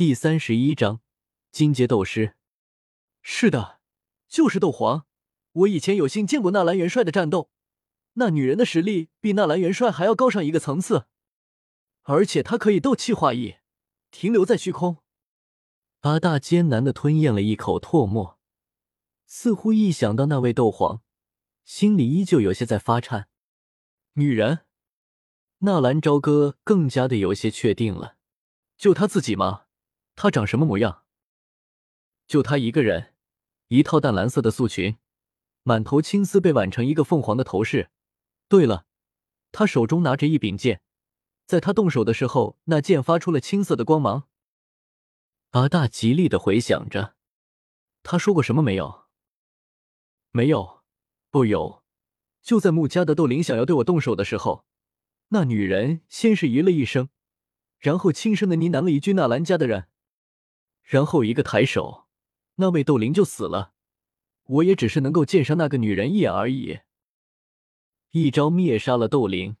第三十一章金阶斗师。是的，就是斗皇。我以前有幸见过纳兰元帅的战斗，那女人的实力比纳兰元帅还要高上一个层次，而且她可以斗气化翼，停留在虚空。阿大艰难的吞咽了一口唾沫，似乎一想到那位斗皇，心里依旧有些在发颤。女人，纳兰朝歌更加的有些确定了，就他自己吗？他长什么模样？就他一个人，一套淡蓝色的素裙，满头青丝被挽成一个凤凰的头饰。对了，他手中拿着一柄剑，在他动手的时候，那剑发出了青色的光芒。阿大极力的回想着，他说过什么没有？没有，不有。就在穆家的斗灵想要对我动手的时候，那女人先是咦了一声，然后轻声的呢喃了一句：“纳兰家的人。”然后一个抬手，那位斗灵就死了。我也只是能够见上那个女人一眼而已。一招灭杀了斗灵，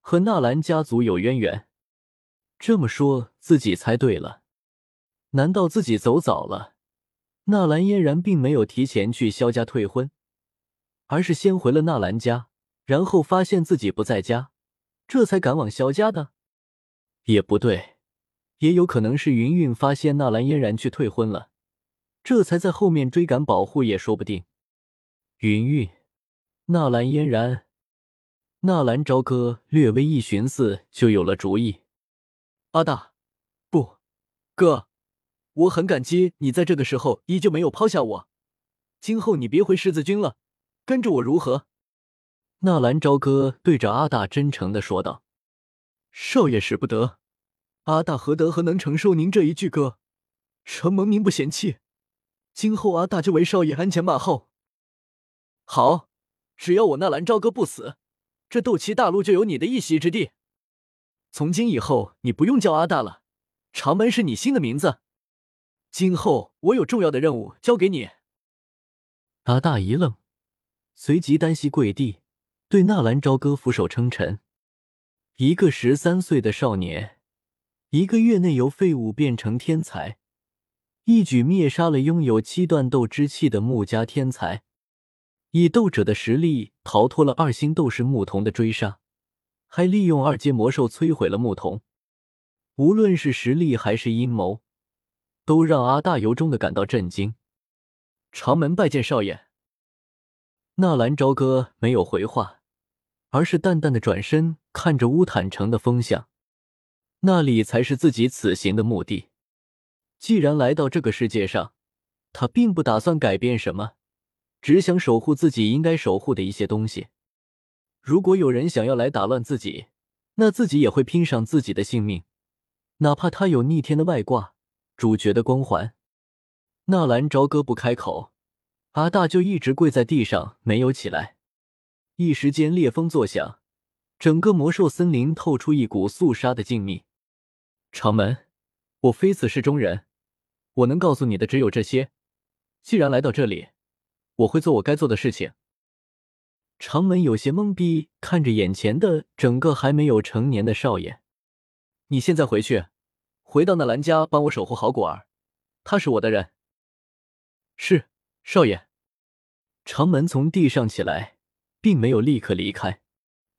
和纳兰家族有渊源。这么说自己猜对了。难道自己走早了？纳兰嫣然并没有提前去萧家退婚，而是先回了纳兰家，然后发现自己不在家，这才赶往萧家的。也不对。也有可能是云云发现纳兰嫣然去退婚了，这才在后面追赶保护也说不定。云云，纳兰嫣然，纳兰朝歌略微一寻思，就有了主意。阿大，不，哥，我很感激你在这个时候依旧没有抛下我。今后你别回十字军了，跟着我如何？纳兰朝歌对着阿大真诚的说道：“少爷使不得。”阿大何德何能承受您这一句歌？承蒙您不嫌弃，今后阿大就为少爷鞍前马后。好，只要我纳兰朝歌不死，这斗气大陆就有你的一席之地。从今以后，你不用叫阿大了，长门是你新的名字。今后我有重要的任务交给你。阿大一愣，随即单膝跪地，对纳兰朝歌俯首称臣。一个十三岁的少年。一个月内由废物变成天才，一举灭杀了拥有七段斗之气的穆家天才，以斗者的实力逃脱了二星斗士牧童的追杀，还利用二阶魔兽摧毁了牧童。无论是实力还是阴谋，都让阿大由衷的感到震惊。长门拜见少爷。纳兰朝歌没有回话，而是淡淡的转身看着乌坦城的风向。那里才是自己此行的目的。既然来到这个世界上，他并不打算改变什么，只想守护自己应该守护的一些东西。如果有人想要来打乱自己，那自己也会拼上自己的性命，哪怕他有逆天的外挂、主角的光环。纳兰朝歌不开口，阿大就一直跪在地上没有起来。一时间，烈风作响，整个魔兽森林透出一股肃杀的静谧。长门，我非此世中人，我能告诉你的只有这些。既然来到这里，我会做我该做的事情。长门有些懵逼，看着眼前的整个还没有成年的少爷。你现在回去，回到那兰家，帮我守护好果儿，他是我的人。是，少爷。长门从地上起来，并没有立刻离开。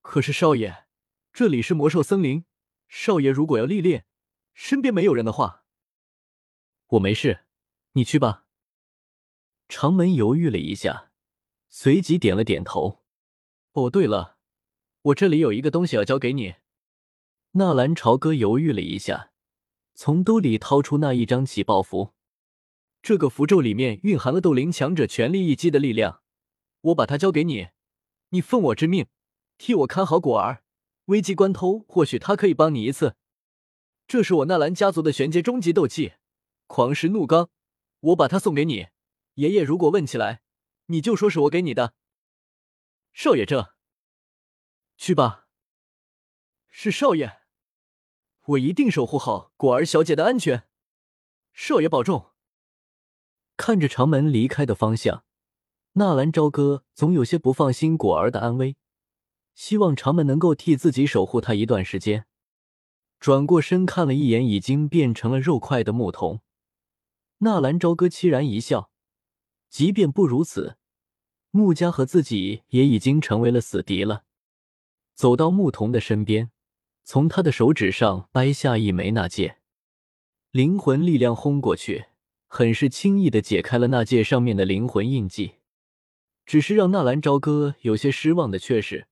可是少爷，这里是魔兽森林，少爷如果要历练。身边没有人的话，我没事，你去吧。长门犹豫了一下，随即点了点头。哦，对了，我这里有一个东西要交给你。纳兰朝歌犹豫了一下，从兜里掏出那一张起爆符。这个符咒里面蕴含了斗灵强者全力一击的力量，我把它交给你，你奉我之命，替我看好果儿。危机关头，或许他可以帮你一次。这是我纳兰家族的玄阶终极斗技，狂狮怒罡，我把它送给你。爷爷如果问起来，你就说是我给你的。少爷，这去吧。是少爷，我一定守护好果儿小姐的安全。少爷保重。看着长门离开的方向，纳兰朝歌总有些不放心果儿的安危，希望长门能够替自己守护她一段时间。转过身看了一眼已经变成了肉块的牧童，纳兰朝歌凄然一笑。即便不如此，穆家和自己也已经成为了死敌了。走到牧童的身边，从他的手指上掰下一枚纳戒，灵魂力量轰过去，很是轻易的解开了纳戒上面的灵魂印记。只是让纳兰朝歌有些失望的却是，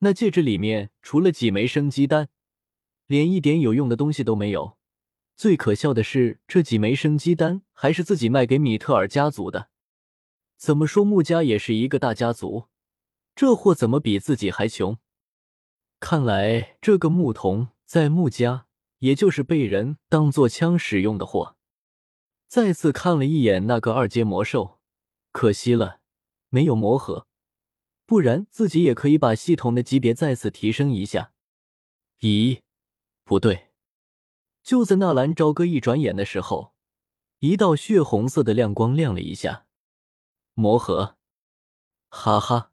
那戒指里面除了几枚生机丹。连一点有用的东西都没有。最可笑的是，这几枚生机丹还是自己卖给米特尔家族的。怎么说，穆家也是一个大家族，这货怎么比自己还穷？看来这个牧童在穆家，也就是被人当做枪使用的货。再次看了一眼那个二阶魔兽，可惜了，没有魔核，不然自己也可以把系统的级别再次提升一下。咦？不对，就在纳兰朝歌一转眼的时候，一道血红色的亮光亮了一下。魔盒，哈哈，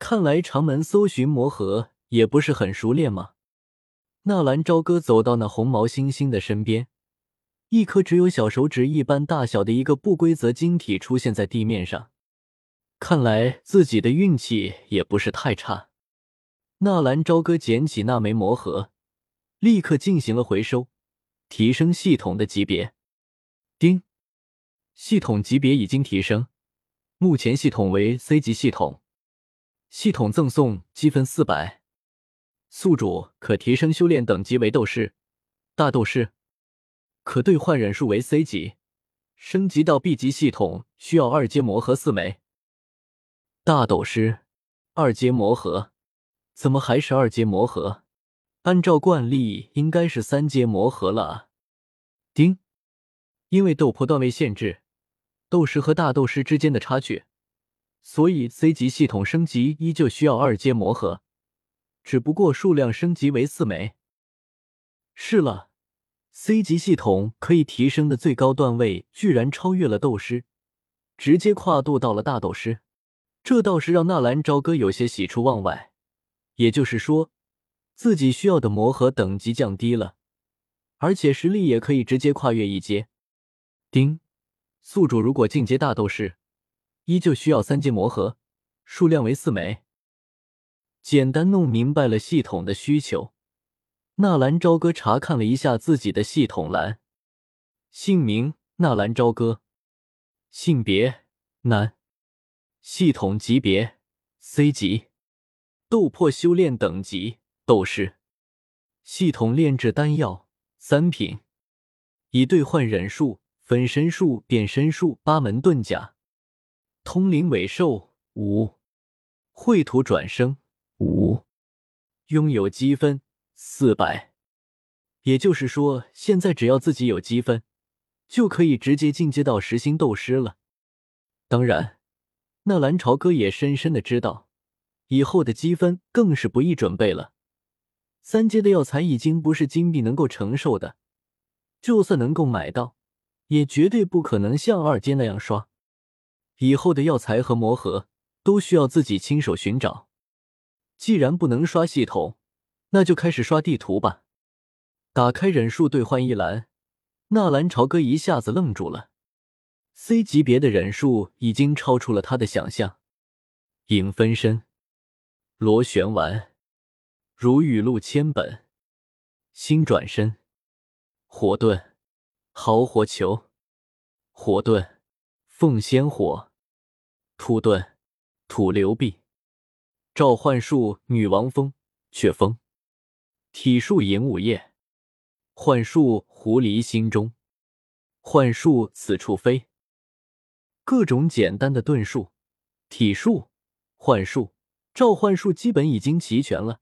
看来长门搜寻魔盒也不是很熟练嘛。纳兰朝歌走到那红毛猩猩的身边，一颗只有小手指一般大小的一个不规则晶体出现在地面上。看来自己的运气也不是太差。纳兰朝歌捡起那枚魔盒。立刻进行了回收，提升系统的级别。丁，系统级别已经提升，目前系统为 C 级系统。系统赠送积分四百，宿主可提升修炼等级为斗士、大斗士，可兑换忍术为 C 级。升级到 B 级系统需要二阶魔核四枚。大斗师，二阶魔核，怎么还是二阶魔核？按照惯例，应该是三阶魔核了啊！丁，因为斗破段位限制，斗师和大斗师之间的差距，所以 C 级系统升级依旧需要二阶魔核，只不过数量升级为四枚。是了，C 级系统可以提升的最高段位居然超越了斗师，直接跨度到了大斗师，这倒是让纳兰朝歌有些喜出望外。也就是说。自己需要的魔核等级降低了，而且实力也可以直接跨越一阶。丁，宿主如果进阶大斗士，依旧需要三阶魔核，数量为四枚。简单弄明白了系统的需求，纳兰朝歌查看了一下自己的系统栏，姓名纳兰朝歌，性别男，系统级别 C 级，斗破修炼等级。斗士，系统炼制丹药三品，以兑换忍术、分身术、变身术八门遁甲，通灵尾兽五，绘图转生五，拥有积分四百。也就是说，现在只要自己有积分，就可以直接进阶到十星斗师了。当然，那蓝朝哥也深深的知道，以后的积分更是不易准备了。三阶的药材已经不是金币能够承受的，就算能够买到，也绝对不可能像二阶那样刷。以后的药材和魔盒都需要自己亲手寻找。既然不能刷系统，那就开始刷地图吧。打开忍术兑换一栏，纳兰朝歌一下子愣住了。C 级别的忍术已经超出了他的想象。影分身，螺旋丸。如雨露千本，星转身，火遁，豪火球，火遁，凤仙火，土遁，土流壁，召唤术女王风，雀风，体术银午夜，幻术狐狸心中，幻术此处飞，各种简单的遁术、体术、幻术、召唤术基本已经齐全了。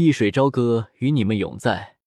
易水朝歌与你们永在。